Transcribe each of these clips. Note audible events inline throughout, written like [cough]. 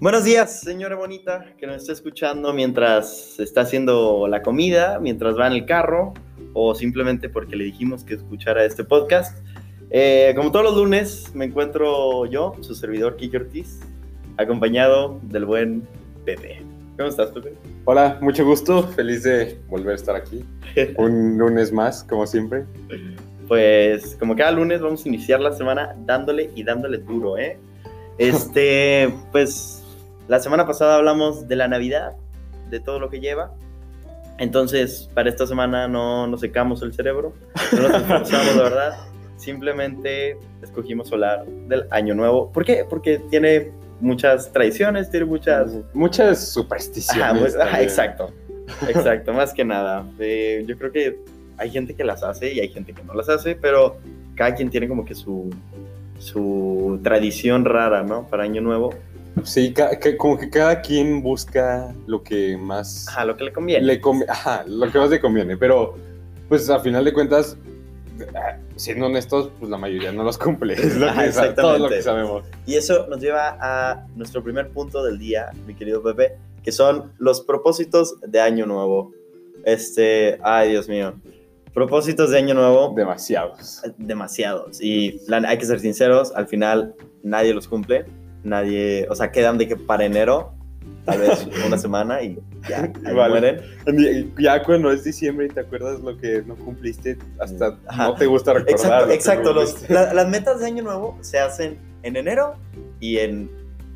Buenos días, señora bonita, que nos está escuchando mientras está haciendo la comida, mientras va en el carro, o simplemente porque le dijimos que escuchara este podcast. Eh, como todos los lunes, me encuentro yo, su servidor Kiki Ortiz, acompañado del buen Pepe. ¿Cómo estás, Pepe? Hola, mucho gusto, feliz de volver a estar aquí. [laughs] Un lunes más, como siempre. Pues como cada lunes vamos a iniciar la semana dándole y dándole duro, ¿eh? Este, pues la semana pasada hablamos de la Navidad, de todo lo que lleva. Entonces, para esta semana no nos secamos el cerebro, no nos esforzamos, de verdad. Simplemente escogimos hablar del Año Nuevo. ¿Por qué? Porque tiene muchas tradiciones, tiene muchas... Muchas supersticiones. Ajá, pues, ajá, exacto, exacto, más que nada. Eh, yo creo que hay gente que las hace y hay gente que no las hace, pero cada quien tiene como que su, su tradición rara, ¿no? Para Año Nuevo. Sí, que- como que cada quien busca lo que más Ajá, lo que le conviene. le convi- Ajá, lo que más le conviene. Pero, pues a final de cuentas, ah, siendo honestos, pues la mayoría no los cumple. Es lo Ajá, que todo lo que sabemos. Y eso nos lleva a nuestro primer punto del día, mi querido Pepe, que son los propósitos de Año Nuevo. Este, ay Dios mío. Propósitos de Año Nuevo, Demasiados. demasiados. Y la- hay que ser sinceros, al final nadie los cumple. Nadie, o sea, quedan de que para enero, tal vez [laughs] una semana y ya, ahí [laughs] Vale. mueren. Ya cuando es diciembre y te acuerdas lo que no cumpliste, hasta Ajá. no te gusta recordar. Exacto, lo exacto. Los- cumpliste. la- las metas de Año Nuevo se hacen en enero y en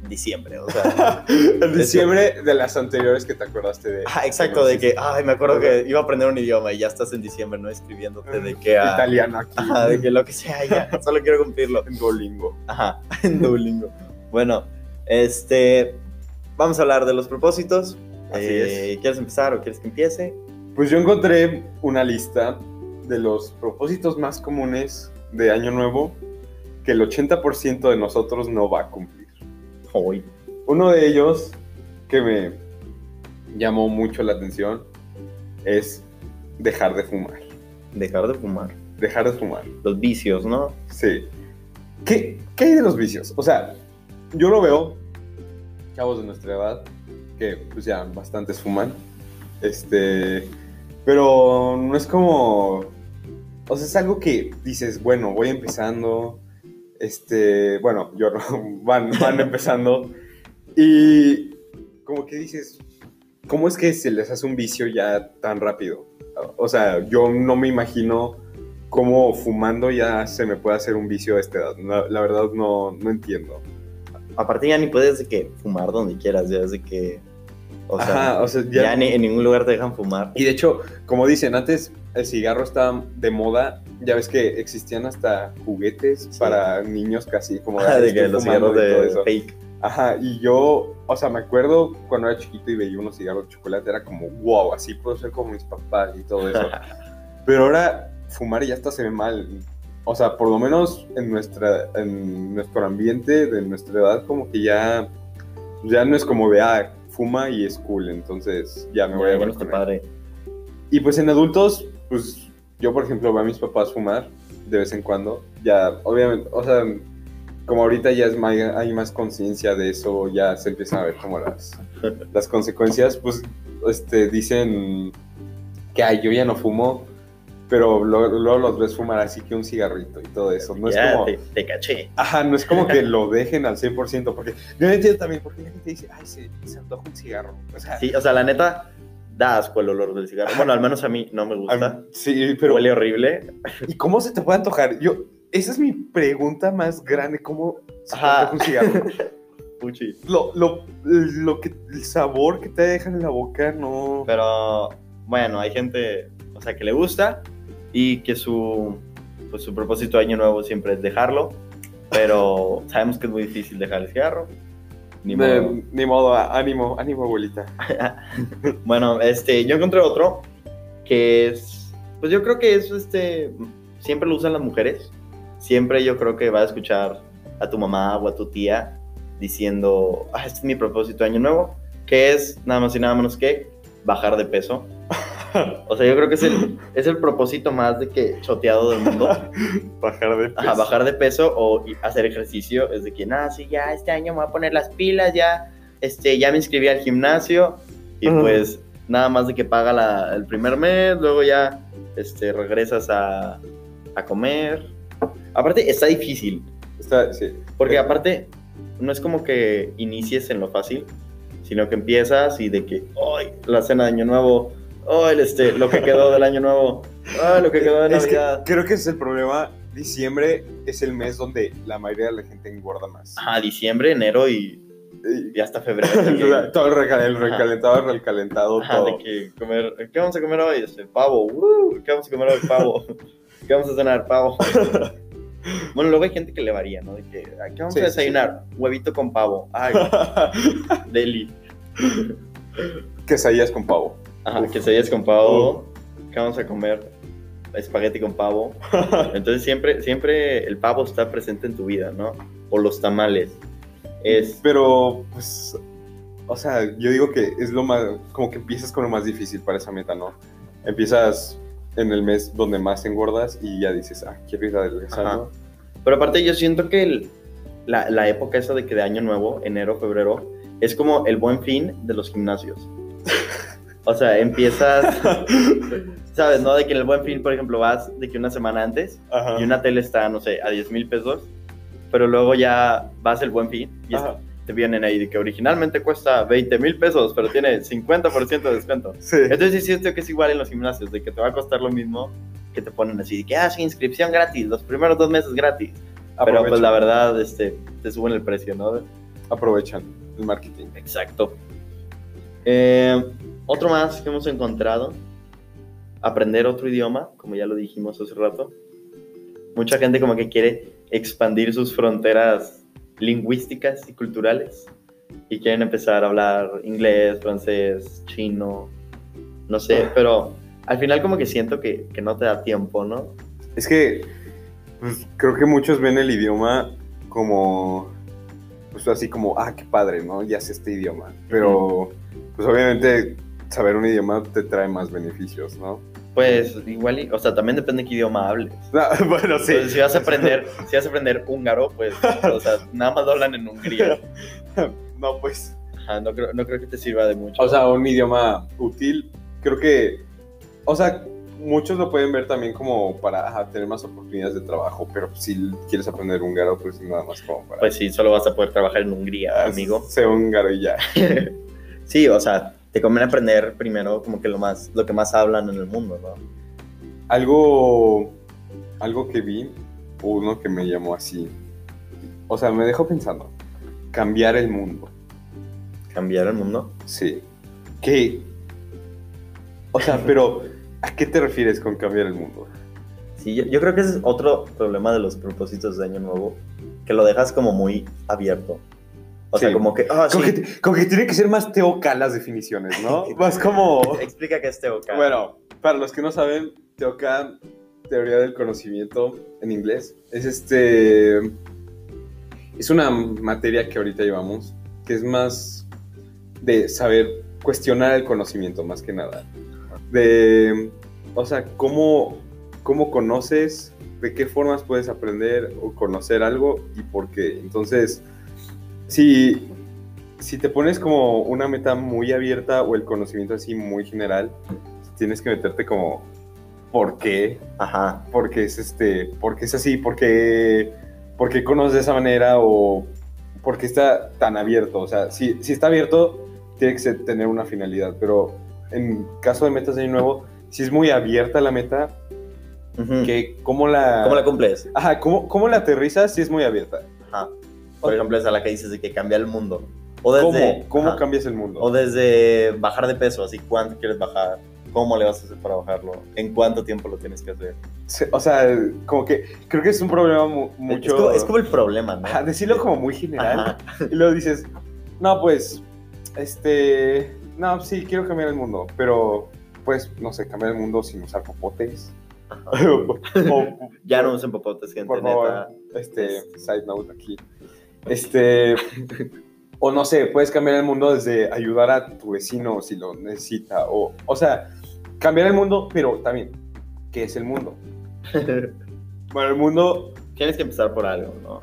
diciembre. O sea, [laughs] En diciembre de las anteriores que te acordaste de. Ajá, exacto, de que, ay, me acuerdo que iba a aprender un idioma y ya estás en diciembre, ¿no? Escribiéndote de que, ah, Italiano aquí. ajá, de que lo que sea, ya, solo quiero cumplirlo. En Duolingo. Ajá, en Duolingo. Bueno, este, vamos a hablar de los propósitos. Así Eh, ¿Quieres empezar o quieres que empiece? Pues yo encontré una lista de los propósitos más comunes de Año Nuevo que el 80% de nosotros no va a cumplir. Hoy. Uno de ellos que me llamó mucho la atención es dejar de fumar. Dejar de fumar. Dejar de fumar. Los vicios, ¿no? Sí. ¿Qué, qué hay de los vicios? O sea, yo lo veo, chavos de nuestra edad, que pues ya bastantes fuman. Este. Pero no es como. O sea, es algo que dices, bueno, voy empezando. Este. Bueno, yo no. [laughs] Van, van [laughs] empezando. Y. Como que dices. ¿Cómo es que se les hace un vicio ya tan rápido? O sea, yo no me imagino cómo fumando ya se me puede hacer un vicio a esta edad. La, la verdad no, no entiendo. Aparte ya ni puedes de que fumar donde quieras, ya es de que, o sea, Ajá, o sea, ya, ya... ni, en ningún lugar te dejan fumar. Y de hecho, como dicen, antes el cigarro estaba de moda. Ya ves que existían hasta juguetes Sí. para niños casi como [laughs] de que estoy los cigarros de eso. fake. Ajá, y yo, o sea, me acuerdo cuando era chiquito y veía unos cigarros de chocolate, era como, wow, así puedo ser como mis papás y todo eso. [laughs] Pero ahora fumar ya hasta se ve mal. O sea, por lo menos en nuestra en nuestro ambiente de nuestra edad como que ya ya no es como de ah, fuma y es cool, entonces ya me voy a Ya, no está con él. padre. Y pues en adultos, pues yo por ejemplo veo a mis papás fumar de vez en cuando. Ya obviamente, o sea, como ahorita ya es más, hay más conciencia de eso, ya se empiezan a ver como las [laughs] las consecuencias, pues este dicen que ay, yo ya no fumo, pero luego, luego los ves fumar así que un cigarrito y todo eso. No ya es como, te, te caché. ajá, no es como que [laughs] lo dejen al 100%, porque yo no entiendo también por qué la gente dice, ay, se, se antoja un cigarro. O sea, Sí, o sea, la neta, da asco el olor del cigarro. Bueno, al menos a mí no me gusta. mí- sí, pero Huele horrible. ¿y cómo se te puede antojar? Yo, esa es mi pregunta más grande, ¿cómo se te antoja un cigarro? [laughs] Puchi. lo, lo, lo que, el sabor que te dejan en la boca, no... Pero bueno, hay gente, o sea, que le gusta y que su, pues, su propósito de año nuevo siempre es dejarlo. Pero sabemos que es muy difícil dejar el cigarro. Ni De- modo. ni modo, ánimo, ánimo, abuelita. [laughs] Bueno, este, yo encontré otro que es, pues yo creo que es este, siempre lo usan las mujeres. Siempre yo creo que va a escuchar a tu mamá o a tu tía diciendo, ah, este es mi propósito de año nuevo, que es nada más y nada menos que bajar de peso. [laughs] [laughs] O sea, yo creo que es el, es el propósito más de que choteado del mundo. [laughs] Bajar de peso. Ajá, bajar de peso o hacer ejercicio. Es de que, nada, sí, ya este año me voy a poner las pilas, ya este, ya me inscribí al gimnasio y pues nada más de que paga la- el primer mes, luego ya este, regresas a, a comer. Aparte, está difícil, Está, sí. porque aparte no es como que inicies en lo fácil, sino que empiezas y de que, ¡ay! La cena de Año Nuevo, ¡ay! Este, lo que quedó del Año Nuevo, ¡ay! Lo que quedó de Es que Navidad. creo que ese es el problema. Diciembre es el mes donde la mayoría de la gente engorda más. Ajá, diciembre, enero y, Y- hasta febrero. [laughs] que- todo el, recal- el recalentado, el recalentado, Ajá, todo. de que comer, ¿qué vamos a comer hoy? Este, pavo, ¡uh! ¿qué vamos a comer hoy? Pavo, [laughs] ¿qué vamos a cenar? Pavo. [laughs] Bueno, luego hay gente que le varía, ¿no? De que, "Ah, ¿qué vamos Sí, a desayunar? Huevito con pavo. Ay, deli. Quesadillas con pavo. Ajá, Uf. quesadillas con pavo. ¿Qué vamos a comer? Espagueti con pavo. [laughs] Entonces siempre, siempre el pavo está presente en tu vida, ¿no? O los tamales. Es, Pero, pues, o sea, yo digo que es lo más, como que empiezas con lo más difícil para esa meta, ¿no? Empiezas en el mes donde más engordas y ya dices, ah, quiero ir adelgazando. Ajá. Pero aparte yo siento que el- la, la época esa de que de año nuevo, enero, febrero, es como el buen fin de los gimnasios. [laughs] O sea, empiezas, [laughs] ¿sabes? ¿No? De que en el buen fin, por ejemplo, vas de que una semana antes Ajá. y una tele está, no sé, a 10 mil pesos, pero luego ya vas el buen fin y es- te vienen ahí de que originalmente cuesta 20 mil pesos, pero tiene 50% de descuento. Sí. Entonces sí siento que es igual en los gimnasios, de que te va a costar lo mismo que te ponen así, de que, ah, sí, inscripción gratis, los primeros dos meses gratis. Pero pues la verdad, este, te suben el precio, ¿no? Aprovechan el marketing. Exacto. Eh, otro más que hemos encontrado, aprender otro idioma, como ya lo dijimos hace rato. Mucha gente como que quiere expandir sus fronteras lingüísticas y culturales y quieren empezar a hablar inglés, francés, chino, no sé, pero al final como que siento que, que no te da tiempo, ¿no? Es que pues, creo que muchos ven el idioma como, pues así como, ah, qué padre, ¿no? Ya sé este idioma. Pero, pues obviamente saber un idioma te trae más beneficios, ¿no? Pues igual, y- o sea, también depende de qué idioma hables. [laughs] Ah, bueno, sí. Entonces, si vas a aprender, si vas a aprender húngaro, pues, o sea, [laughs] nada más hablan en Hungría. no, pues. Ajá, no creo, no creo que te sirva de mucho. O sea, un idioma útil, creo que, o sea, muchos lo pueden ver también como para ajá, tener más oportunidades de trabajo, pero si quieres aprender húngaro, pues nada más como para... pues sí, solo vas a poder trabajar en Hungría, amigo. Sé húngaro y ya. [laughs] sí, o sea, te conviene aprender primero como que lo más, lo que más hablan en el mundo, ¿no? Algo, algo que vi, uno que me llamó así, o sea, me dejó pensando, cambiar el mundo, Cambiar el mundo. sí. Que, o sea, [laughs] pero, ¿a qué te refieres con cambiar el mundo? Sí, yo, yo creo que ese es otro problema de los propósitos de Año Nuevo, que lo dejas como muy abierto. O sea, como que, ah, Como, sí, que, como que tiene que ser más teoca las definiciones, ¿no? [laughs] Más como... explica qué es Teoca. Bueno, para los que no saben, teoca, teoría del conocimiento en inglés, es este... Es una materia que ahorita llevamos, que es más de saber cuestionar el conocimiento, más que nada. De, o sea, cómo, cómo conoces, de qué formas puedes aprender o conocer algo y por qué. Entonces, si, si te pones como una meta muy abierta o el conocimiento así muy general, tienes que meterte como, ¿por qué? Ajá. porque es este, porque es así, porque, porque conoces de esa manera o porque está tan abierto. O sea, si, si está abierto, tiene que tener una finalidad, pero en caso de metas de año nuevo, si es muy abierta la meta, que cómo la... ¿Cómo la cumples? Ajá, ¿cómo, cómo la aterrizas si es muy abierta? Ajá. Por ejemplo, esa la que dices de que cambia el mundo. O desde, ¿Cómo, cómo ajá. cambias el mundo? O desde bajar de peso, así cuánto quieres bajar, cómo le vas a hacer para bajarlo, en cuánto tiempo lo tienes que hacer. O sea, como que creo que es un problema mu- Es, mucho... como, es como el problema, ¿no? Ajá, decirlo como muy general. Ajá. Y luego dices, no, pues, este, no, sí, quiero cambiar el mundo, pero, pues, no sé, cambiar el mundo sin usar popotes. [laughs] o, Ya no usen popotes, gente, por neta. favor, este, side note aquí. Este, o no sé, puedes cambiar el mundo desde ayudar a tu vecino si lo necesita, o, o sea, cambiar el mundo, pero también, ¿qué es el mundo? [laughs] Bueno, el mundo, Tienes que empezar por algo, ¿no?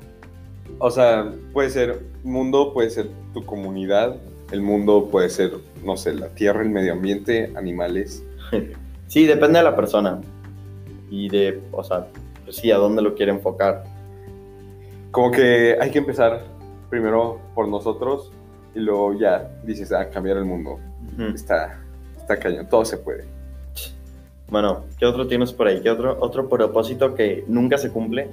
O sea, puede ser mundo, puede ser tu comunidad, el mundo puede ser, no sé, la tierra, el medio ambiente, animales. [laughs] Sí, depende de la persona. Y de, o sea, pues sí, a dónde lo quiere enfocar. Como que hay que empezar primero por nosotros y luego ya dices, a cambiar el mundo. Está, está cañón, todo se puede. Bueno, ¿qué otro tienes por ahí? ¿Qué otro, otro propósito que nunca se cumple?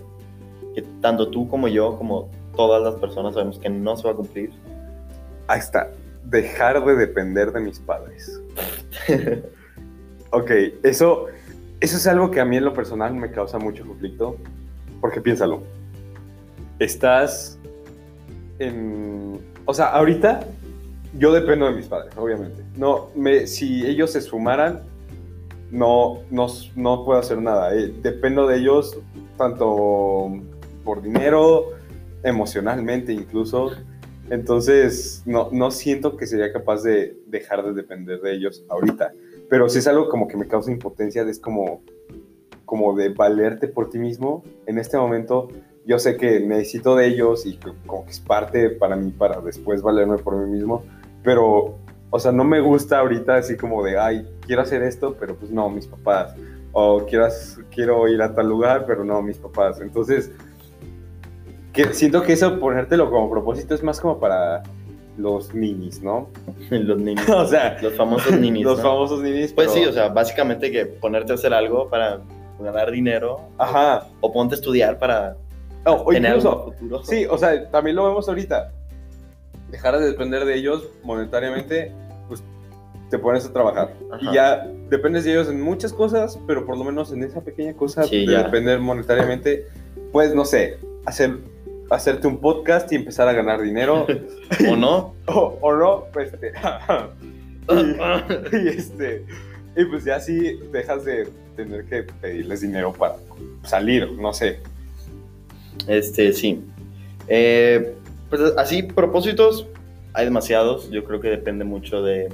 Que tanto tú como yo, como todas las personas sabemos que no se va a cumplir. Ahí está, dejar de depender de mis padres. Ok, eso, eso es algo que a mí en lo personal me causa mucho conflicto, porque piénsalo, estás en... O sea, ahorita yo dependo de mis padres, obviamente. No, me, si ellos se esfumaran, no, no, no puedo hacer nada. eh, Dependo de ellos tanto por dinero, emocionalmente incluso. Entonces, no, no siento que sería capaz de dejar de depender de ellos ahorita. Pero si es algo como que me causa impotencia, es como, como de valerte por ti mismo. En este momento, yo sé que necesito de ellos y que como que es parte para mí para después valerme por mí mismo. Pero, o sea, no me gusta ahorita así como de, ay, quiero hacer esto, pero pues no, mis papás. O quiero, quiero ir a tal lugar, pero no, mis papás. Entonces, que siento que eso, ponértelo como propósito, es más como para los ninis, ¿no? [laughs] los ninis. [laughs] o sea, Los famosos ninis. los ¿no? famosos ninis. Pues pero- sí, o sea, básicamente que ponerte a hacer algo para ganar dinero Ajá. o ponte a estudiar para No, [laughs] o incluso, futuro. sí, o sea, también lo vemos ahorita. Dejar de depender de ellos monetariamente, pues te pones a trabajar. Ajá. Y ya dependes de ellos en muchas cosas, pero por lo menos en esa pequeña cosa Sí, de ya. depender monetariamente, puedes, no sé, hacer, hacerte un podcast y empezar a ganar dinero. [laughs] ¿O no? [laughs] o, o no, pues, este, y, y este, y pues ya sí dejas de tener que pedirles dinero para salir, no sé. Este, sí. Eh, pues así, propósitos, hay demasiados. Yo creo que depende mucho de,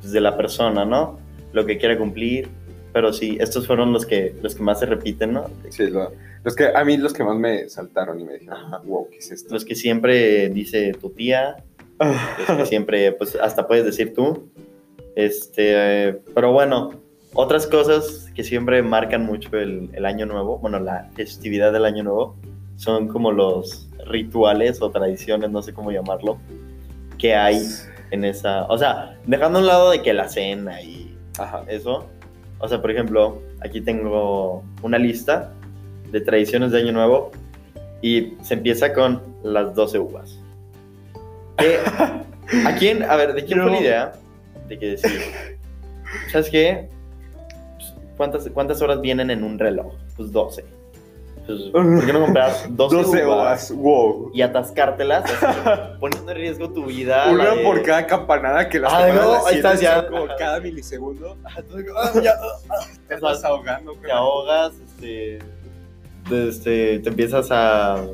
pues, de la persona, ¿no? Lo que quiera cumplir. Pero sí, estos fueron los que, los que más se repiten, ¿no? Sí, lo- los que, a mí los que más me saltaron y me dijeron, Ajá. wow, ¿qué es esto? Los que siempre dice tu tía, los que [laughs] siempre, pues hasta puedes decir tú. Este, eh, pero bueno, otras cosas que siempre marcan mucho el, el año nuevo, bueno, la festividad del año nuevo, son como los rituales o tradiciones, no sé cómo llamarlo, que hay en esa, o sea, dejando a un lado de que la cena y Ajá. eso, o sea, por ejemplo, aquí tengo una lista de tradiciones de año nuevo y se empieza con las 12 uvas. ¿Qué- [laughs] ¿A quién? A ver, ¿de quién fue la idea? De que decir, ¿sabes qué? ¿Cuántas, ¿Cuántas horas vienen en un reloj? Pues 12. Pues, [laughs] ¿Por qué no compras 12, 12 uvas horas, wow. y atascártelas, [laughs] poniendo en riesgo tu vida? Una de- por cada campanada que las Ah, campanas no, ahí estás ya. como cada milisegundo. Ah, ya, Te estás ahogando. te ahogas, este, este, te empiezas a,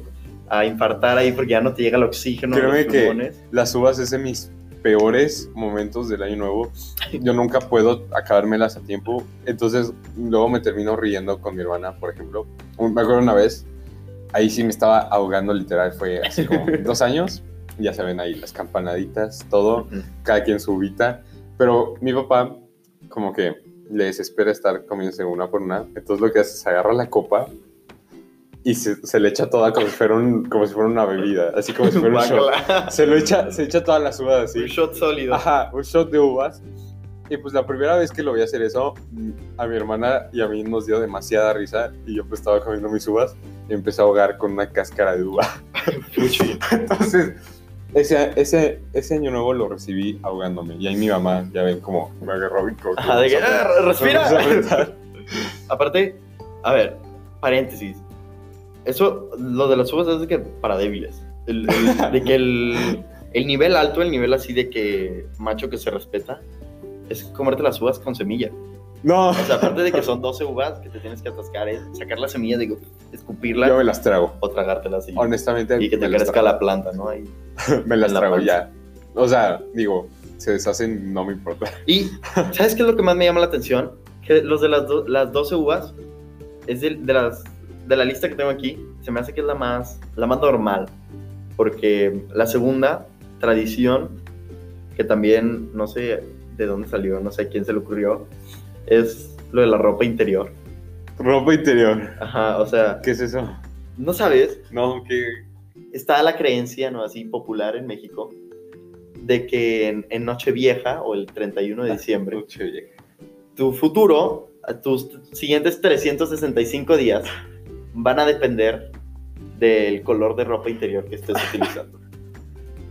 a infartar ahí porque ya no te llega el oxígeno. Créeme que-. Las uvas es de mis peores momentos del año nuevo. Yo nunca puedo acabármelas a tiempo. Entonces, luego me termino riendo con mi hermana, por ejemplo. Me acuerdo una vez, ahí sí me estaba ahogando literal. Fue así como [laughs] dos años. Ya saben ahí las campanaditas, todo. Ujú. cada quien su uvita. Pero mi papá, como que le desespera estar comiéndose una por una. Entonces lo que hace es agarra la copa y se, se le echa toda como si, fuera un- como si fuera una bebida. Así como si fuera un shot. Se lo echa, se echa todas las uvas así. Un shot sólido. Ajá, un shot de uvas. Y pues la primera vez que lo vi hacer eso, a mi hermana y a mí nos dio demasiada risa. Y yo pues estaba comiendo mis uvas y empecé a ahogar con una cáscara de uva. [laughs] Entonces, ese, ese, ese año nuevo lo recibí ahogándome. Y ahí mi mamá, ya ven como me agarró y como Ajá, de que, a- "Ah, respira". a. Aparte, a ver, paréntesis. Eso, lo de las uvas es de que para débiles. El- el- [laughs] de que el, el nivel alto, el nivel así de que macho que se respeta, es comerte las uvas con semilla. No, O sea, aparte de que son 12 uvas que te tienes que atascar, es sacar la semilla, digo, escupirla yo me las trago. o tragártela así. Honestamente, Y que te crezca la planta, ¿no? Ahí. [laughs] Me las trago ya. O sea, digo, se deshacen, no me importa. Y, ¿sabes qué es lo que más me llama la atención? Que los de las, do- las 12 uvas es de, de las de la lista que tengo aquí, se me hace que es la más, la más normal. Porque la segunda tradición, que también no sé de dónde salió, no sé a quién se le ocurrió, es lo de la ropa interior. Ropa interior. Ajá, o sea, ¿Qué es eso? no sabes, No, que. está la creencia, ¿no? Así popular en México, de que en, en Nochevieja o el 31 de diciembre, tu futuro, tus siguientes 365 días, van a depender del color de ropa interior que estés [laughs] utilizando.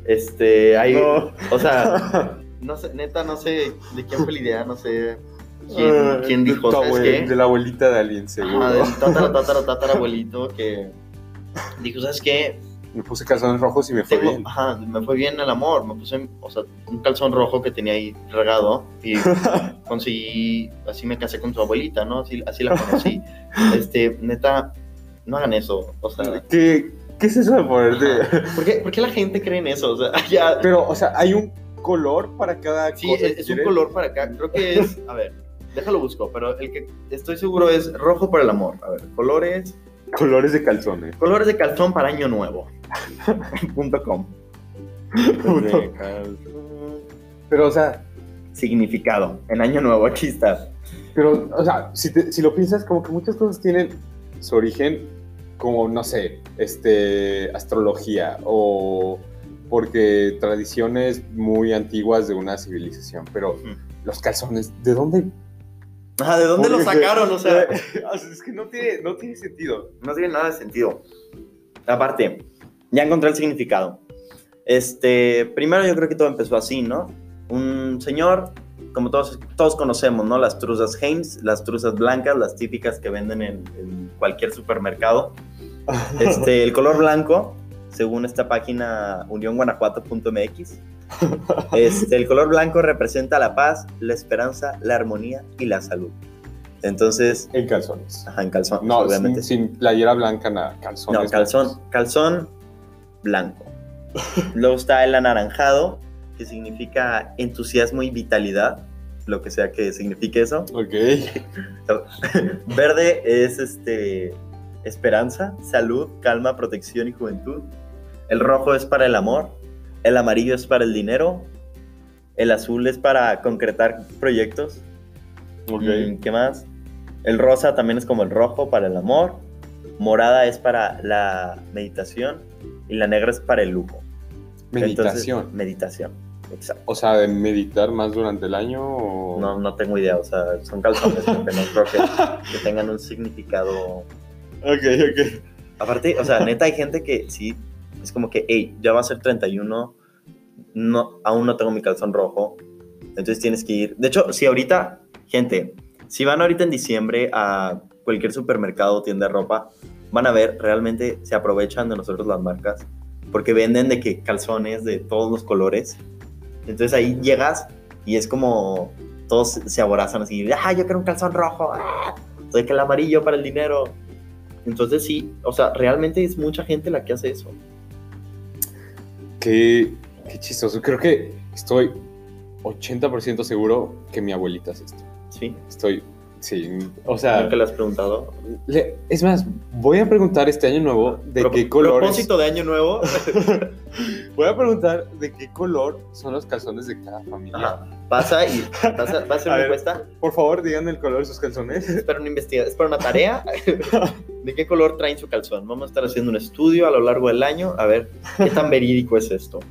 Este, hay, No. o sea, [laughs] no sé, neta, no sé de quién fue la idea, no sé quién, quién De dijo, tu ¿sabes qué? De la abuelita de alguien, seguro. Ajá, del tatara, tatara, [laughs] tatara abuelito que dijo, ¿sabes qué? Me puse calzones rojos y me fue Tengo- bien. ajá, me fue bien el amor, me puse, o sea, un calzón rojo que tenía ahí regado y conseguí, así me casé con su abuelita, ¿no? Así, así la conocí. Este, neta, no hagan eso, o sea, ¿Qué, ¿Qué es eso de ponerte? [laughs] ¿por qué, por qué la gente cree en eso? O sea, [laughs] ya, Pero, o sea, hay un color para cada sí, cosa. es, que es un color para acá, creo que es, [laughs] a ver, déjalo busco, pero el que estoy seguro es rojo para el amor. A ver, colores, Colores de calzones. colores de calzón para año nuevo. Punto com. Punto. Pero, o sea, Significado, en año nuevo, aquí está. pero, o sea, si, te- si lo piensas, como que muchas cosas tienen su origen como, no sé, este, astrología o porque tradiciones muy antiguas de una civilización. Pero los calzones, ¿de dónde? Ajá, ¿de dónde lo Porque- sacaron? O sea, [laughs] [laughs] O sea, es que no tiene, no tiene sentido. no tiene nada de sentido. Aparte, ya encontré el significado. Este, primero yo creo que todo empezó así, ¿no? Un señor, como todos, todos conocemos, ¿no? Las truzas Heinz, las truzas blancas, las típicas que venden en, en cualquier supermercado. [laughs] Este, el color blanco, según esta página unionguanajuato.mx, este, el color blanco representa la paz, la esperanza, la armonía y la salud. Entonces, En calzones. ajá, en calzón, No, obviamente. sin, sin playera blanca, nada. Calzones. No, calzón, calzón blanco. [laughs] Luego está el anaranjado, que significa entusiasmo y vitalidad, lo que sea que signifique eso. Ok. [laughs] Verde es este esperanza, salud, calma, protección y juventud. El rojo es para el amor. El amarillo es para el dinero. El azul es para concretar proyectos. Ok. ¿Qué más? El rosa también es como el rojo para el amor. Morada es para la meditación. Y la negra es para el lujo. Entonces, Meditación. meditación. Exacto. O sea, de meditar más durante el año o... No, no tengo idea. O sea, son calzones, [laughs] pero no creo que, que tengan un significado. Ok, ok. Aparte, o sea, neta, hay gente que sí. Es como que, hey, ya va a ser 31. No, aún no tengo mi calzón rojo. Entonces tienes que ir. De hecho, si ahorita, gente, si van ahorita en diciembre a cualquier supermercado o tienda de ropa, van a ver, realmente se aprovechan de nosotros las marcas. Porque venden de que calzones de todos los colores. Entonces ahí llegas y es como todos se aborazan así. Ah, yo quiero un calzón rojo. Ah, soy que el amarillo para el dinero. Entonces sí, o sea, realmente es mucha gente la que hace eso. Qué, qué chistoso. Creo que estoy 80% seguro que mi abuelita hace esto. Sí, Estoy... Sí, o sea... nunca le has preguntado. le- es más, voy a preguntar este año nuevo de Pro- qué colores... Propósito de año nuevo. [laughs] Voy a preguntar de qué color son los calzones de cada familia. Ajá. Pasa y vas a, vas a hacer A una ver. encuesta. Por favor, digan el color de sus calzones. Es para una investigación, es para una tarea. [laughs] ¿De qué color traen su calzón? Vamos a estar haciendo un estudio a lo largo del año a ver qué tan verídico es esto.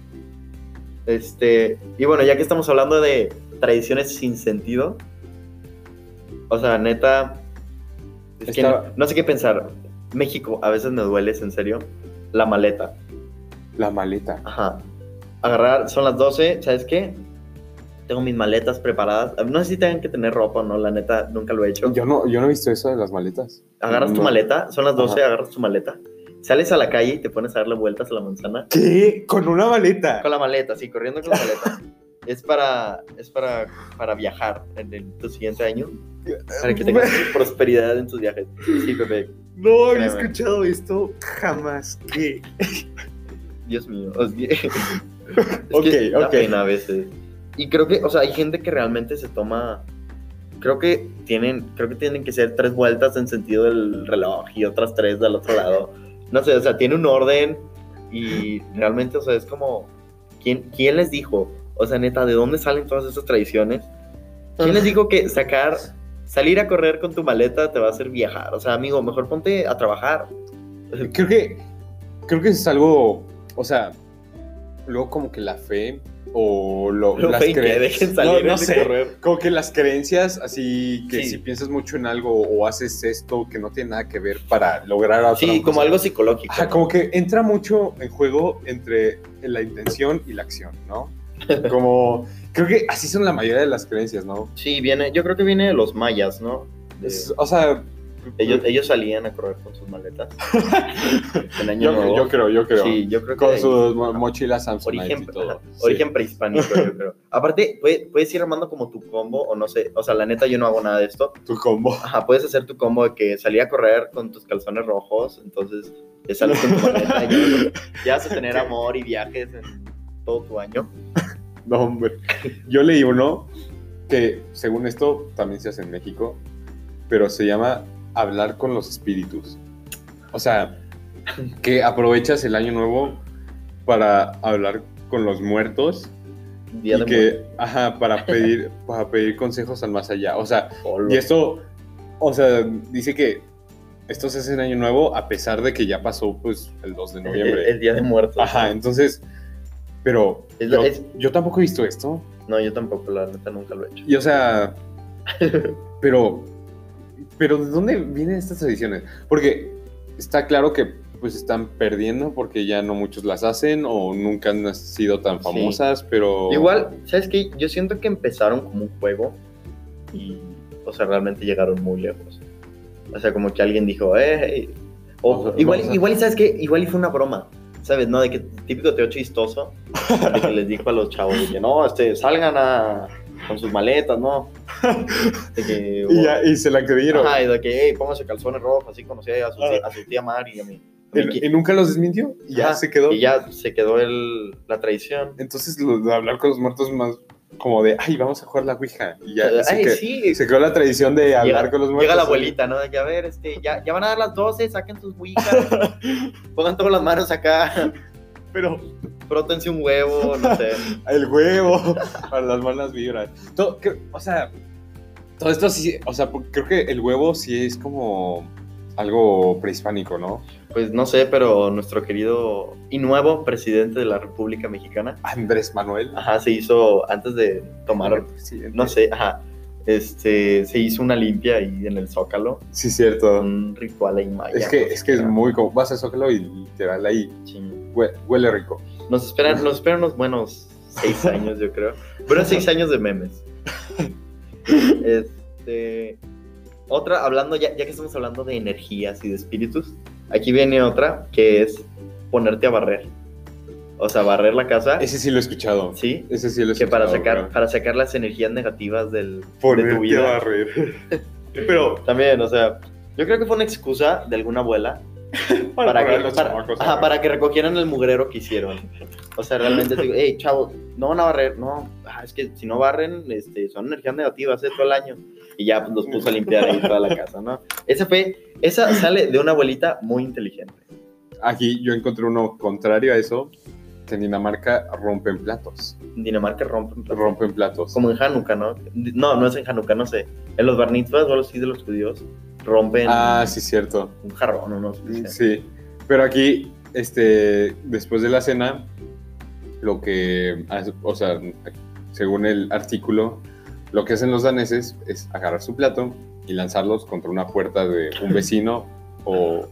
Este, y bueno, ya que estamos hablando de tradiciones sin sentido, o sea, neta, es que no, no sé qué pensar. México, a veces me duele, es en serio, la maleta. La maleta. Ajá. Agarrar, son las 12, ¿sabes qué? Tengo mis maletas preparadas. No sé si tengan que tener ropa o no, la neta, nunca lo he hecho. Yo no, yo no he visto eso de las maletas. Agarras tu maleta, son las 12, Ajá. agarras tu maleta, sales a la calle y te pones a darle vueltas a la manzana. ¿Qué? ¿Con una maleta? Con la maleta, sí, corriendo con la maleta. [laughs] es para, es para, para viajar en el- tu siguiente año. Para que tengas prosperidad en tus viajes. Sí, Pepe. No había Créeme. escuchado esto jamás. ¿Qué? Dios mío. o sea, es Ok, que da ok. pena a veces. Y creo que, o sea, hay gente que realmente se toma creo que tienen, creo que tienen que ser tres vueltas en sentido del reloj y otras tres del otro lado. No sé, o sea, tiene un orden y realmente, o sea, es como, ¿quién, quién les dijo? O sea, neta, ¿de dónde salen todas esas tradiciones? ¿Quién les dijo que sacar, salir a correr con tu maleta te va a hacer viajar? O sea, amigo, mejor ponte a trabajar. Creo que, creo que es algo, o sea, luego como que la fe o lo, Lo las creencias. No, no sé, correr. como que las creencias, así que Sí. si piensas mucho en algo o haces esto que no tiene nada que ver para lograr otra Sí, como cosa. algo psicológico. Ajá, ¿no? como que entra mucho en juego entre la intención y la acción, ¿no? [laughs] Como, creo que así son la mayoría de las creencias, ¿no? Sí, viene, yo creo que viene de los mayas, ¿no? De- Es- o sea, ellos, ellos salían a correr con sus maletas. [laughs] en año yo, nuevo. yo creo, yo creo. Sí, yo creo que Con sus mo- mochilas Samsonite origen, y todo. Sí. origen prehispánico, yo creo. Aparte, puede- puedes ir armando como tu combo, o no sé, o sea, la neta yo no hago nada de esto. Tu combo. Ajá, puedes hacer tu combo de que salí a correr con tus calzones rojos, entonces te sales con tu maleta y ya, ya vas a tener [laughs] amor y viajes en todo tu año. [laughs] No, hombre. Yo leí uno que, según esto, también se hace en México, pero se llama hablar con los espíritus. O sea, que aprovechas el año nuevo para hablar con los muertos Día y que, ajá, para pedir, [laughs] para pedir consejos al más allá. O sea, muertos. y esto, o sea, dice que esto se hace en año nuevo a pesar de que ya pasó, pues, el 2 de el, noviembre. el día de muertos. Ajá, entonces, pero Es lo- yo, es- yo tampoco he visto esto. No, yo tampoco, la neta nunca lo he hecho. Y o sea, [laughs] pero, pero ¿de dónde vienen estas tradiciones? Porque está claro que pues están perdiendo porque ya no muchos las hacen o nunca han sido tan Sí. famosas, pero... Igual, ¿sabes qué? Yo siento que empezaron como un juego y, o sea, realmente llegaron muy lejos. O sea, como que alguien dijo, eh, hey". o O sea, igual, a- igual, ¿sabes qué? Igual y fue una broma, ¿sabes? No, de que típico teo chistoso, de que les dijo a los chavos, de que no, este, salgan a, con sus maletas, ¿no? De que, [laughs] Y, ya- y se la creyeron. Ajá, y de que, hey, pónganse calzones rojos, así conocí a su, a su tía Mari y a mí. Y, nunca los desmintió y ya Ajá, se quedó. Y ya se quedó el, la tradición. Entonces lo de hablar con los muertos más como de, ay, vamos a jugar la Ouija. Y ya Ay, que- sí, se quedó la tradición de hablar llega, con los muertos. llega la abuelita, ¿no? De que, a ver, este, ya, ya van a dar las 12, saquen sus ouijas, [laughs] pongan todas las manos acá, [laughs] Pero frótense un huevo, no sé. [laughs] el huevo para las malas vibras. Todo, creo- o sea, todo esto sí, o sea, creo que el huevo sí es como algo prehispánico, ¿no? Pues no sé, pero nuestro querido y nuevo presidente de la República Mexicana, Andrés Manuel. ajá, se hizo, antes de tomar, no sé, ajá, este, se hizo una limpia ahí en el Zócalo, Sí, cierto. un ritual ahí maya. Es que, no sé es que es muy como, vas a Zócalo y literal ahí Ching. hue- huele rico. Nos esperan, nos esperan unos buenos seis [laughs] años, yo creo. Buenos seis años de memes. [laughs] Este, otra, hablando, ya, ya que estamos hablando de energías y de espíritus, aquí viene otra que es ponerte a barrer. O sea, barrer la casa, Ese sí lo he escuchado. ¿sí? Ese sí lo he Que para escuchado, sacar, creo. para sacar las energías negativas del, de Ponerte tu vida. a barrer. [laughs] Pero También, o sea, yo creo que fue una excusa de alguna abuela [laughs] para, poner a que, para, chamacos ajá, para que recogieran el mugrero que hicieron. O sea, realmente digo, hey, chavos, no van a barrer, no, ah, es que si no barren, este, son energías negativas ¿eh? todo el año. Y ya pues, los puso a limpiar ahí toda la casa, ¿no? Esa fue, esa sale de una abuelita muy inteligente. Aquí yo encontré uno contrario a eso. Que en Dinamarca rompen platos. En Dinamarca rompen platos. Rompen platos. Como en Hanukkah, ¿no? No, no es en Hanukkah, no sé. En los bar mitzvahs o algo así de los judíos, rompen Ah, sí, cierto. un jarrón o no sé. Sí. Pero aquí, este, después de la cena, lo que, o sea, según el artículo, lo que hacen los daneses es agarrar su plato y lanzarlos contra una puerta de un [laughs] vecino o,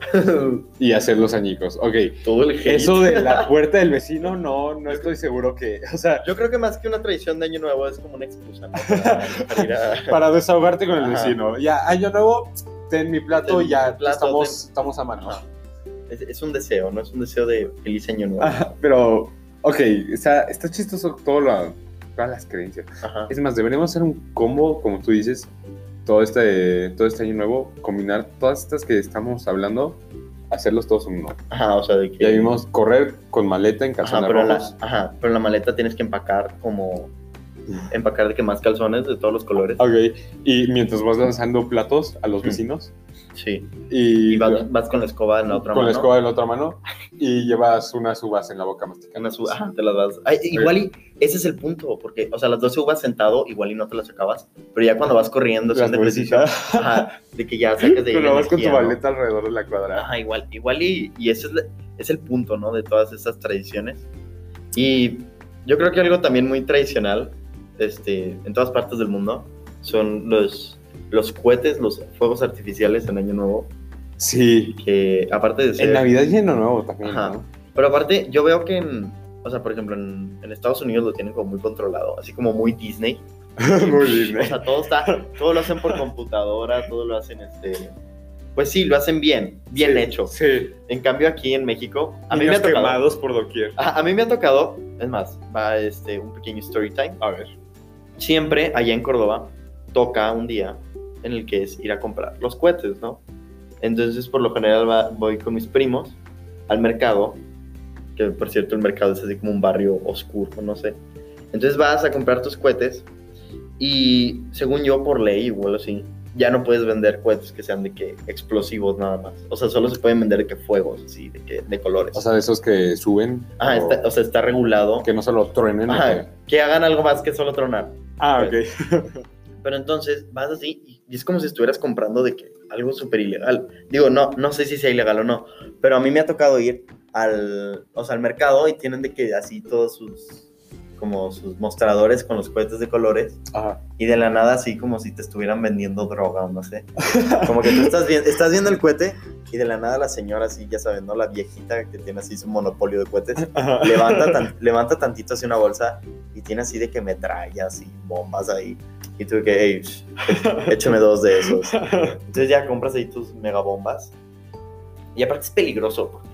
y hacer los añicos. Ok, Todo el hate. eso de la [laughs] puerta del vecino, no, no estoy seguro que, o sea, Yo creo que más que una tradición de Año Nuevo es como una excusa, ¿no? Para, [laughs] para ir a... para desahogarte con el Ajá. vecino. Ya, año nuevo, ten mi plato Ten y ya plato, estamos, ten- estamos a mano. Es, es un deseo, ¿no? Es un deseo de feliz Año Nuevo. Ajá, pero, ok, está, está chistoso todo la- todas las creencias. Ajá. Es más, deberíamos hacer un combo, como tú dices, todo este, todo este año nuevo, combinar todas estas que estamos hablando, hacerlos todos en uno. Ajá, o sea, de que... Ya vimos correr con maleta en Ajá calzones pero, en la, rojos. ajá, pero la maleta tienes que empacar como empacar de que más calzones de todos los colores. Ok, y mientras vas lanzando platos a los Mm. vecinos Sí. y, Y vas, vas con la escoba en la otra con mano. la escoba en la otra mano y llevas unas uvas en la boca masticando. Unas uvas, ajá, te las vas. Ay, igual y ese es el punto, porque, o sea, las 12 uvas sentado, igual y no te las acabas, pero ya cuando vas corriendo, ejercicio, bolsitas. ajá, de que ya [laughs] sacas de Pero vas con tu energía, ¿no? maleta alrededor de la cuadra. Ajá, igual, igual y, y ese es, la- es el punto, ¿no? De todas estas tradiciones. Y yo creo que algo también muy tradicional, este, en todas partes del mundo, son los, los cohetes, los fuegos artificiales en Año Nuevo, Sí. que aparte de ser... En Navidad y en Año Nuevo también, Ajá. ¿no? Pero aparte, yo veo que en, o sea, por ejemplo, en, en Estados Unidos lo tienen como muy controlado, así como muy Disney. [laughs] Muy bien, O sea, todo está, todo lo hacen por computadora, todo lo hacen, este, pues sí, lo hacen bien, bien Sí, hecho. Sí. En cambio aquí en México, a mí me ha tocado, quemados por doquier. a, a mí me ha tocado, es más, va este un pequeño story time. A ver. Siempre allá en Córdoba toca un día en el que es ir a comprar los cohetes, ¿no? Entonces, por lo general va- voy con mis primos al mercado, que por cierto el mercado es así como un barrio oscuro, no sé. Entonces vas a comprar tus cohetes y según yo por ley igual así, ya no puedes vender cohetes que sean de que explosivos nada más. O sea, solo se pueden vender de que fuegos, así, de que de colores. O sea, de esos que suben. Ajá, o está, o sea, está regulado. Que no solo truenen. que hagan algo más que solo tronar. Ah, ok. Pero entonces vas así y- y es como si estuvieras comprando de que algo súper ilegal. Digo, no, no sé si sea ilegal o no, pero a mí me ha tocado ir al, o sea, al mercado y tienen de que así todos sus, como sus mostradores con los cohetes de colores Ajá. y de la nada así como si te estuvieran vendiendo droga o no sé. Como que tú estás, viendo, estás viendo el cohete y de la nada la señora así, ya saben, ¿no? La viejita que tiene así su monopolio de cohetes Ajá. levanta, tan- levanta tantito así una bolsa y tiene así de que metrallas y bombas ahí. Y tú de que, hey, [laughs] échame dos de esos. [laughs] Entonces ya compras ahí tus megabombas. Y aparte es peligroso porque,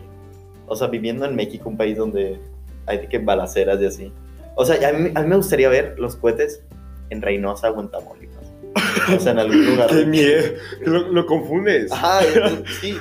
o sea, viviendo en México, un país donde hay que balaceras y así. O sea, a mí, a mí me gustaría ver los cohetes en Reynosa o en Tamaulipas. O sea, en algún lugar. [laughs] ¡Qué miedo! Lo, lo confundes. Ajá, sí.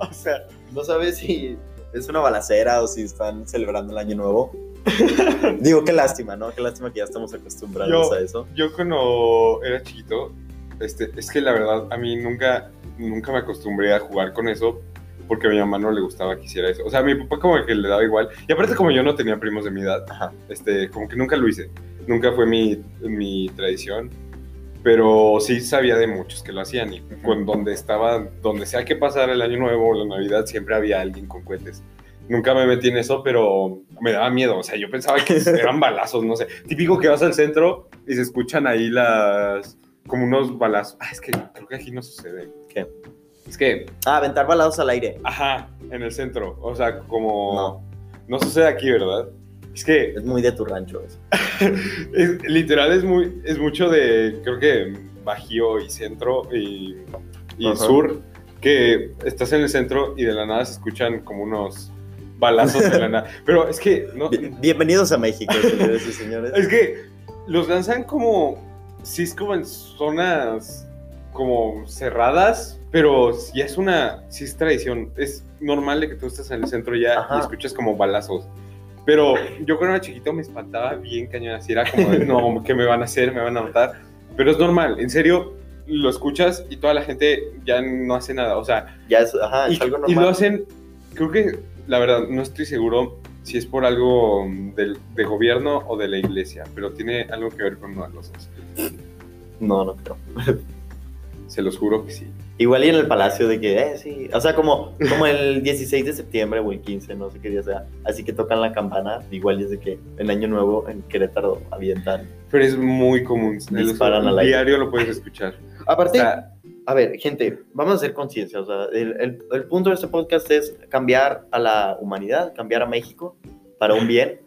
o sea, No sabes si es una balacera o si están celebrando el año nuevo. [laughs] Digo, qué lástima, ¿no? Qué lástima que ya estamos acostumbrados Yo- a eso. yo cuando era chiquito, este, es que la verdad a mí nunca, nunca me acostumbré a jugar con eso porque a mi mamá no le gustaba que hiciera eso. O sea, a mi papá como que le daba igual. Y aparte como yo no tenía primos de mi edad, Ajá. este, como que nunca lo hice. Nunca fue mi, mi tradición. Pero sí sabía de muchos que lo hacían. Y con donde estaba, donde sea que pasara el año nuevo o la Navidad, siempre había alguien con cohetes. Nunca me metí en eso, pero me daba miedo. O sea, yo pensaba que [laughs] eran balazos, no sé. Típico que vas al centro y se escuchan ahí las. como unos balazos. Ah, es que creo que aquí no sucede. ¿Qué? Es que, Ah, aventar balados al aire. ajá, en el centro. O sea, como. No, sucede aquí, ¿verdad? Es que Es muy de tu rancho eso. [laughs] es- literal es muy es mucho de creo que bajío y centro y, sur que estás en el centro y de la nada se escuchan como unos balazos de la nada [laughs] pero es que no Bien- Bienvenidos a México, [laughs] señores y señores. es que los lanzan como sí es como en zonas como cerradas pero sí es una sí es tradición es normal de que tú estés en el centro ya Ajá. y escuchas como balazos pero yo cuando era chiquito me espantaba bien cañón, así era como de, no, [laughs] ¿qué me van a hacer? ¿Me van a matar? Pero es normal, en serio, lo escuchas y toda la gente ya no hace nada, o sea, Ya es, ajá, y, es algo y normal. lo hacen, creo que, la verdad, no estoy seguro si es por algo del, de gobierno o de la iglesia, pero tiene algo que ver con uno de los dos. No, no creo. Se los juro que sí. Igual y en el palacio de que, eh, sí. O sea, como, como el [laughs] 16 de septiembre o el 15, no sé qué día sea. Así que tocan la campana. Igual es de que en Año Nuevo en Querétaro avientan. Pero es muy común. Disparan al aire. Diario lo puedes escuchar. O Aparte, sea, a ver, gente, vamos a hacer conciencia. O sea, el, el- el punto de este podcast es cambiar a la humanidad, cambiar a México para un bien.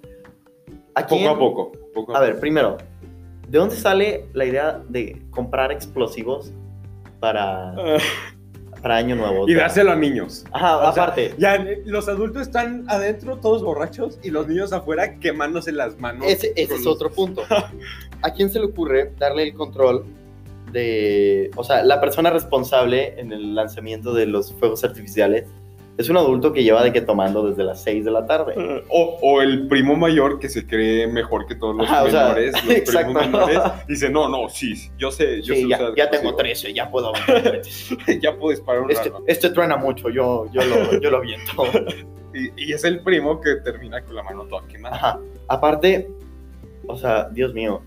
¿A poco a poco. poco a A ver, primero, ¿de dónde sale la idea de comprar explosivos para, poco. para Año Nuevo? y dárselo a niños. Ajá, O sea, aparte. Ya los adultos están adentro, todos borrachos, y los niños afuera quemándose las manos. Ese, ese es los- otro punto. [laughs] ¿A quién se le ocurre darle el control de, o sea, la persona responsable en el lanzamiento de los fuegos artificiales es un adulto que lleva de que tomando desde las 6 de la tarde. O, o el primo mayor que se cree mejor que todos los Ajá, o sea, menores, los [laughs] exacto. primos menores, dice, no, no, sí, yo sé, yo Sí, sé ya, usar ya tengo explosivos. 13, ya puedo [laughs] ya puedo disparar un Este, este truena mucho, yo, yo, lo, yo lo aviento. [laughs] Y, y es el primo que termina con la mano toda quemada. Ajá. Aparte, o sea, Dios mío,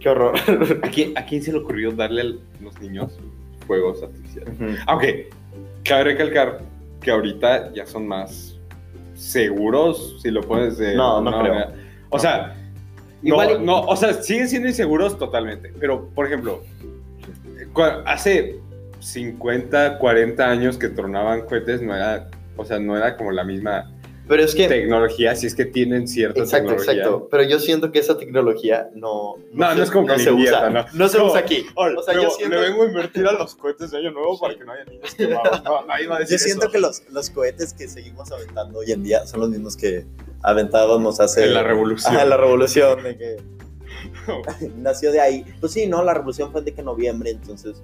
qué horror. ¿A quién, ¿A quién se le ocurrió darle a los niños fuegos artificiales? Ujú. Aunque, cabe recalcar que ahorita ya son más seguros, si lo pones de... No, no una creo. manera. O sea, Igual no, o sea, siguen siendo inseguros totalmente. Pero, por ejemplo, hace 50, 40 años que tronaban cohetes, no era, o sea, no era como la misma Pero es que... tecnología, si es que tienen cierta Exacto, tecnología. exacto. Pero yo siento que esa tecnología no... No, no se- es como que se le usa. inviertan, No, se No, usa aquí. O sea, yo siento... le vengo a invertir a los cohetes de año nuevo para que no haya niños quemados. No, nadie va a decir Yo siento eso. que los, los cohetes que seguimos aventando hoy en día son los mismos que aventábamos hace... En la revolución. Ajá, la revolución, de que [laughs] [laughs] nació de ahí. Pues sí, no, la revolución fue de que noviembre, entonces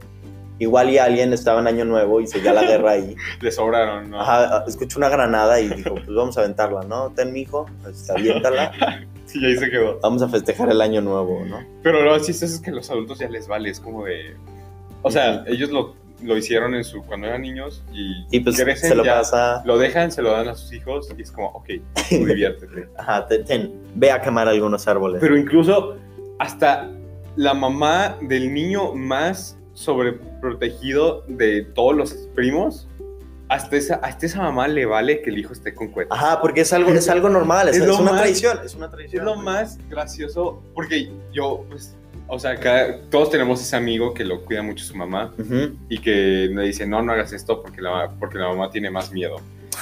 igual y alguien estaba en Año Nuevo y seguía la guerra ahí. [laughs] Le sobraron, ¿no? Ajá, escuchó una granada y dijo, pues vamos a aventarla, ¿no? Ten, mijo, este, aviéntala, [laughs] Sí, ahí se quedó. vamos a festejar el Año Nuevo, ¿no? Pero lo chistoso es que a los adultos ya les vale, es como de... O sea, ellos lo, lo hicieron en su cuando eran niños y, Y pues crecen se lo ya, pasa, lo dejan, se lo dan a sus hijos y es como, ok, tú [laughs] diviértete. ajá, ten, ten, ve a quemar algunos árboles. Pero incluso hasta la mamá del niño más sobreprotegido de todos los primos, hasta esa, hasta esa mamá le vale que el hijo esté con cohetes. Ajá, porque es algo, es algo normal, es, [laughs] Es es una más- tradición, es una Es tradición. lo más gracioso, porque yo, pues, o sea, cada- todos tenemos ese amigo que lo cuida mucho su mamá y que le dice, no, no hagas esto porque la, porque la mamá tiene más miedo.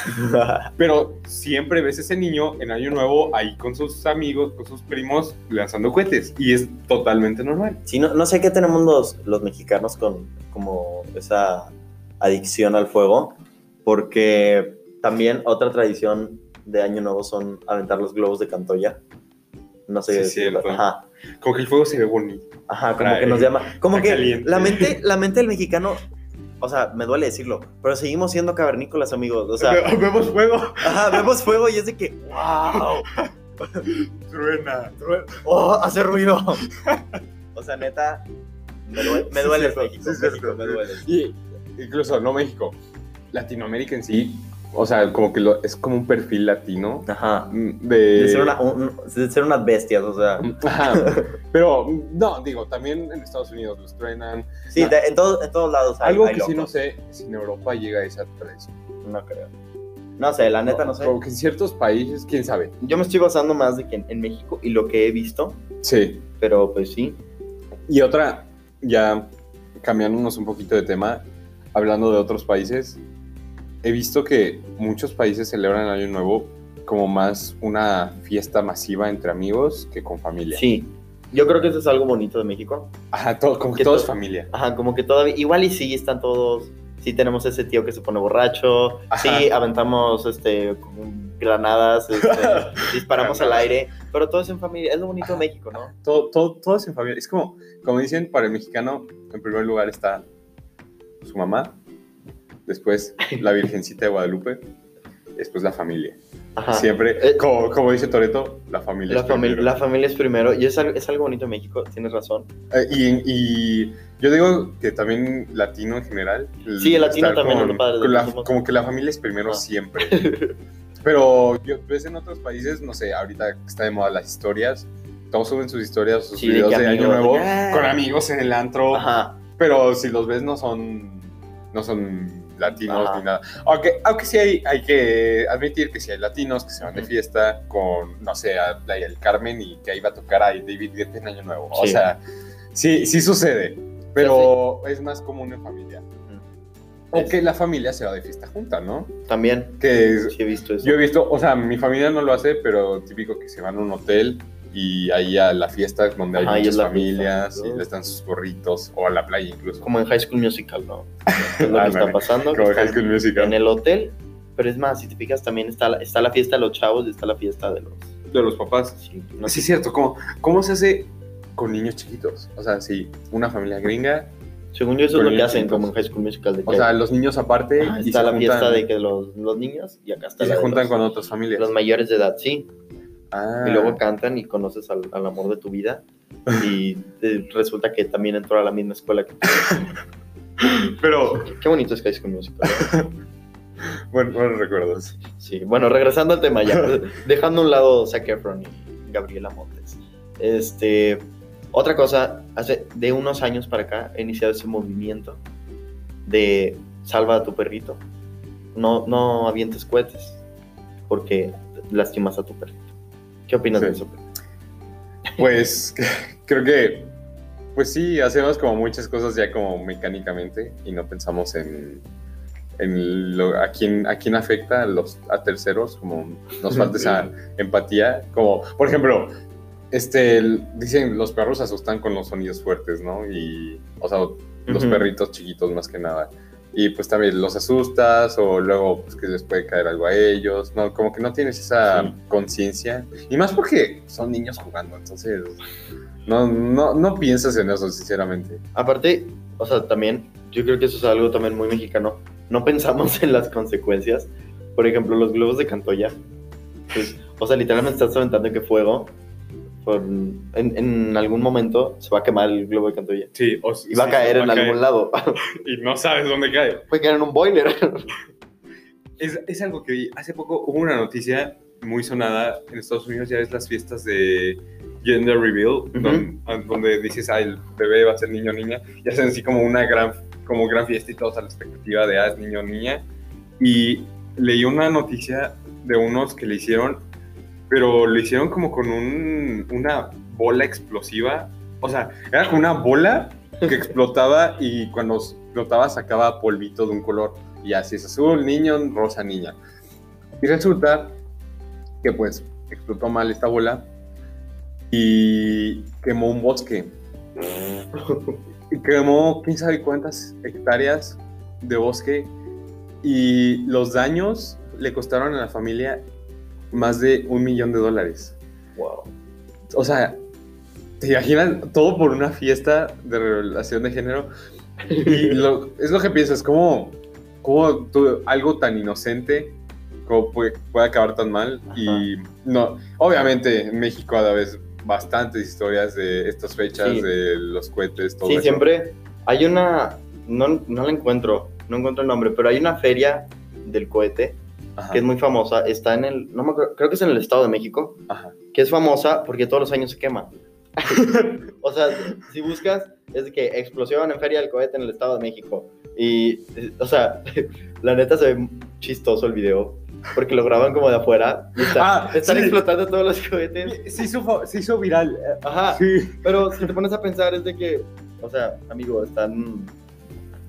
[laughs] Pero siempre ves ese niño en Año Nuevo ahí con sus amigos, con sus primos, lanzando cohetes. Y es totalmente normal. Sí, no, no sé qué tenemos los, los mexicanos con como esa adicción al fuego, porque también otra tradición de Año Nuevo son aventar los globos de Cantoya. No sé Sí, cierto. Ajá, Como que el fuego se ve bonito. ajá, como Trae- que nos llama. Como que caliente. la mente, [laughs] la mente del mexicano, o sea, me duele decirlo, pero seguimos siendo cavernícolas, amigos. O sea, [laughs] vemos fuego. ajá, vemos fuego y es de que, wow, [laughs] Truena. oh, hace ruido. O sea, neta, me duele, me Sí, México, sí, México, cierto. me duele. Y incluso no México, Latinoamérica en sí, o sea, como que lo, es como un perfil latino Ajá. mm, de... De ser, una- un- de ser unas bestias, o sea. [laughs] Ajá. Pero no, digo, también en Estados Unidos los truenan. Sí, de- en, todos en todos lados hay, Algo hay que sí no sé si en Europa llega a esa tradición. No creo. No sé, la neta no sé. Como que en ciertos países, quién sabe. Yo me estoy basando más de que en, en México y lo que he visto, Sí. pero pues sí. Y otra, ya cambiándonos un poquito de tema, hablando de otros países, he visto que muchos países celebran el Año Nuevo como más una fiesta masiva entre amigos que con familia. Sí. Yo creo que eso es algo bonito de México. Ajá, todo, como que todo es familia. Ajá, como que todavía, igual y sí están todos, sí tenemos ese tío que se pone borracho, Ajá. sí aventamos este granadas, este, [laughs] disparamos al aire, pero todo es en familia, es lo bonito de México, ¿no? Todo, todo, todo es en familia. Es como, como dicen, para el mexicano, en primer lugar está su mamá, después [laughs] la Virgencita de Guadalupe, después la familia. Ajá. Siempre, Eh, como, como dice Toreto, la familia. La, es primero. la familia es primero y es algo, es algo bonito de México, tienes razón. Eh, y, y yo digo que también latino en general. Sí, el latino también es con- lo padre la- como que la familia es primero Ah. siempre. [laughs] Pero yo ves en otros países, no sé, ahorita está de moda las historias, todos suben sus historias, sus Sí, de videos de, Año Nuevo de "Ah". con amigos en el antro. Ajá. Pero si los ves no son no son latinos Ajá. ni nada. Aunque, aunque sí hay, hay que admitir que sí hay latinos que se van de fiesta con, no sé, a Playa del Carmen y que ahí va a tocar a David Guetta en Año Nuevo. O sea, sí, sí sucede, pero es más común en familia. O que la familia se va de fiesta junta, ¿no? También, Que sí he visto eso. yo he visto, o sea, mi familia no lo hace, pero típico que se van a un hotel y ahí a la fiesta donde hay Ajá, muchas familias fiesta, y les dan sus gorritos o a la playa incluso. Como en High School Musical, ¿no? Es lo [laughs] que Ándale, está pasando. que Como están High School Musical. en el hotel, pero es más, si te fijas, también está, la- está la fiesta de los chavos y está la fiesta de los... De los papás. Sí, No sí, es cierto. ¿Cómo, ¿Cómo se hace con niños chiquitos? O sea, si una familia gringa Según yo, eso es lo que hacen chiquitos. como en High School Musical. De O que sea, los niños aparte ah, y está la juntan, fiesta de que los, los niños y acá está y la se juntan los, con otras familias. los mayores de edad, sí. Ah. Y luego cantan y conoces al, al amor de tu vida. Y eh, resulta que también entró a la misma escuela que tú. [laughs] Pero, Qué bonito es High School Musical. [laughs] bueno, buenos recuerdos. Sí, bueno, regresando al tema ya, [laughs] dejando a un lado Zac Efron y Gabriela Montes. Este, otra cosa, hace de unos años para acá he iniciado ese movimiento de salva a tu perrito. No, no avientes cohetes porque lastimas a tu perrito. ¿Qué opinas Sí. de eso? Pues [laughs] creo que, pues sí, hacemos como muchas cosas ya como mecánicamente y no pensamos en, en lo- a, quién, a quién afecta a, los, a terceros, como nos falta esa empatía. Como, por ejemplo, este, dicen los perros asustan con los sonidos fuertes, ¿no? Y, o sea, los perritos chiquitos más que nada. Y pues también los asustas o luego pues que les puede caer algo a ellos, ¿no? Como que no tienes esa Sí. conciencia. Y más porque son niños jugando, entonces no, no, no piensas en eso, sinceramente. Aparte, o sea, también, yo creo que eso es algo también muy mexicano. No pensamos en las consecuencias. Por ejemplo, los globos de Cantoya. Pues, o sea, literalmente estás aventando que fuego. Por- en, en algún momento se va a quemar el globo de Cantoya. Sí, o, Y va a caer en algún lado. Y no sabes dónde cae. Puede caer en un boiler. Es, es algo que vi. Hace poco hubo una noticia muy sonada en Estados Unidos, ya es las fiestas de gender reveal, don- donde, dices, ah, el bebé va a ser niño o niña, y hacen así como una gran, como gran fiesta y todos a la expectativa de, ah, es niño o niña. Y leí una noticia de unos que le hicieron, pero lo hicieron como con un, una bola explosiva. O sea, era como una bola que [laughs] explotaba y cuando explotaba sacaba polvito de un color. Y así es azul, niño, rosa, niña. Y resulta que pues explotó mal esta bola y quemó un bosque. Y quemó quién sabe cuántas hectáreas de bosque y los daños le costaron a la familia más de un millón de dólares. wow. O sea, ¿te imaginas todo por una fiesta de revelación de género? Y lo- [laughs] es lo que piensas, ¿cómo, cómo tú- algo tan inocente cómo puede, puede acabar tan mal? Y no, obviamente en México a la vez bastantes historias de estas fechas, Sí. de los cohetes, todo Sí, eso. siempre hay una. No, no la encuentro, no encuentro el nombre, pero hay una feria del cohete Ajá, que es muy famosa. Está en el. No me acuerdo, creo que es en el Estado de México. ajá. que es famosa porque todos los años se quema. [laughs] o sea, si buscas, es de que explosión en Feria del Cohete en el Estado de México. Y, eh, o sea, [laughs] la neta se ve chistoso el video. Porque lo graban como de afuera. Y está- Ah, están sí. explotando todos los cohetes. Se hizo, se hizo viral. Ajá. Sí. Pero si te pones a pensar, es de que, o sea, amigo, están.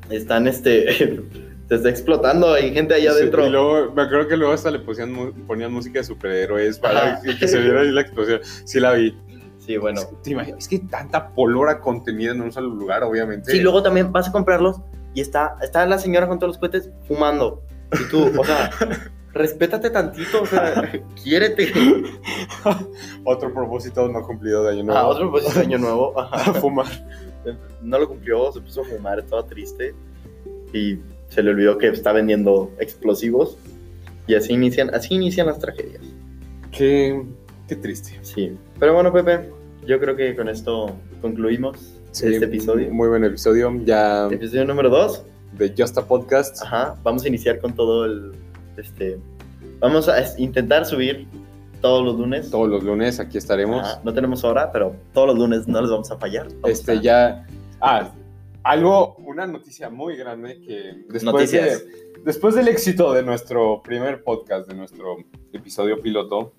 Están este. [laughs] Se está explotando, hay gente allá Sí, adentro. Y luego, me acuerdo que luego hasta le ponían, ponían música de superhéroes para Ajá. que, que se viera ahí la explosión. Sí la vi. Sí, bueno. ¿Te imaginas? Es que tanta polora contenida en un solo lugar, obviamente. Sí, luego también vas a comprarlos y está, está la señora con todos los cohetes fumando. Y tú, o sea, [laughs] respétate tantito, o sea, [laughs] quiérete. Otro propósito no cumplido de año nuevo. Ah, otro propósito de año [laughs] nuevo. Ajá. fumar. No lo cumplió, se puso a fumar, estaba triste. Y se le olvidó que está vendiendo explosivos. Y así inician, así inician las tragedias. Qué, qué triste. Sí. Pero bueno, Pepe, yo creo que con esto concluimos Sí, este episodio. Muy buen episodio. Ya Episodio número 2. de Just a Podcast. Ajá, vamos a iniciar con todo el. Este. Vamos a intentar subir todos los lunes. Todos los lunes aquí estaremos. Ajá, no tenemos hora, pero todos los lunes no les vamos a fallar. Vamos este a- ya. Ah, algo, una noticia muy grande que después, de- después del éxito de nuestro primer podcast, de nuestro episodio piloto,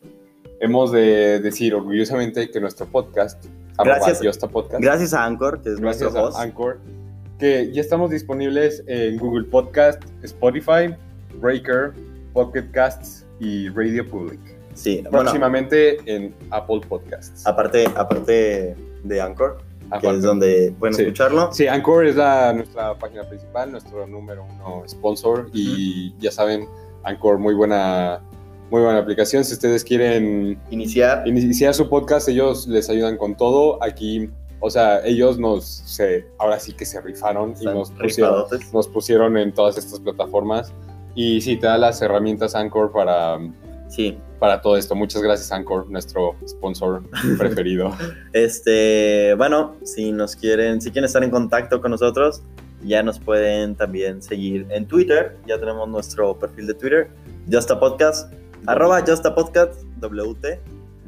hemos de decir orgullosamente que nuestro podcast, Gracias. Just a Podcast, Gracias a Anchor, que es gracias nuestro a host. Anchor, que ya estamos disponibles en Google Podcast, Spotify, Breaker, Pocket Casts y Radio Public. Sí, bueno, Próximamente en Apple Podcasts. aparte, aparte de Anchor, que es donde pueden Sí. escucharlo. Sí, Anchor es la, nuestra página principal, nuestro número uno sponsor y ya saben, Anchor, muy buena, muy buena aplicación. Si ustedes quieren Iniciar. iniciar su podcast, ellos les ayudan con todo. Aquí O sea, ellos nos, se, ahora sí que se rifaron y Están nos pusieron, nos pusieron en todas estas plataformas. Y sí, te da las herramientas Anchor para, Sí. para todo esto. Muchas gracias, Anchor, nuestro sponsor [laughs] preferido. Este, bueno, si nos quieren, si quieren estar en contacto con nosotros, ya nos pueden también seguir en Twitter. Ya tenemos nuestro perfil de Twitter, Justa Podcast, arroba Justa Podcast, WT.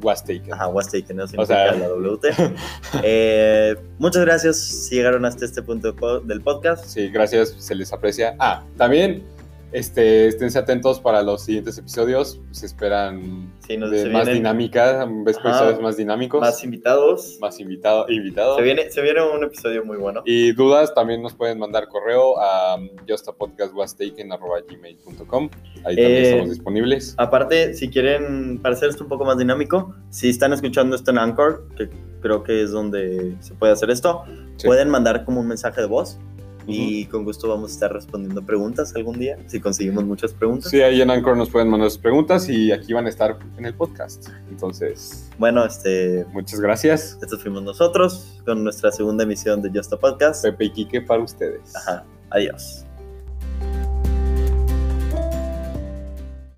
Was taken. Ajá, was taken, no O sea- la WT. [laughs] Eh, muchas gracias si llegaron hasta este punto del podcast. Sí, gracias, se les aprecia. Ah, también este, esténse atentos para los siguientes episodios. Se esperan Sí, nos- de se más vienen dinámica, ves Ajá. episodios más dinámicos, más más, invitados. invitado, invitados. Se viene, se viene un episodio muy bueno. Y dudas también nos pueden mandar correo a justapodcastwastaken.gmail.com. Ahí también Eh, estamos disponibles. Aparte, si quieren, para hacer esto un poco más dinámico, si están escuchando esto en Anchor, que creo que es donde se puede hacer esto, Sí. pueden mandar como un mensaje de voz. Y con gusto vamos a estar respondiendo preguntas algún día, si conseguimos muchas preguntas. Sí, ahí en Anchor nos pueden mandar sus preguntas y aquí van a estar en el podcast. Entonces, Bueno, este, muchas gracias. estos fuimos nosotros con nuestra segunda emisión de Just a Podcast. Pepe y Quique para ustedes. Ajá, adiós.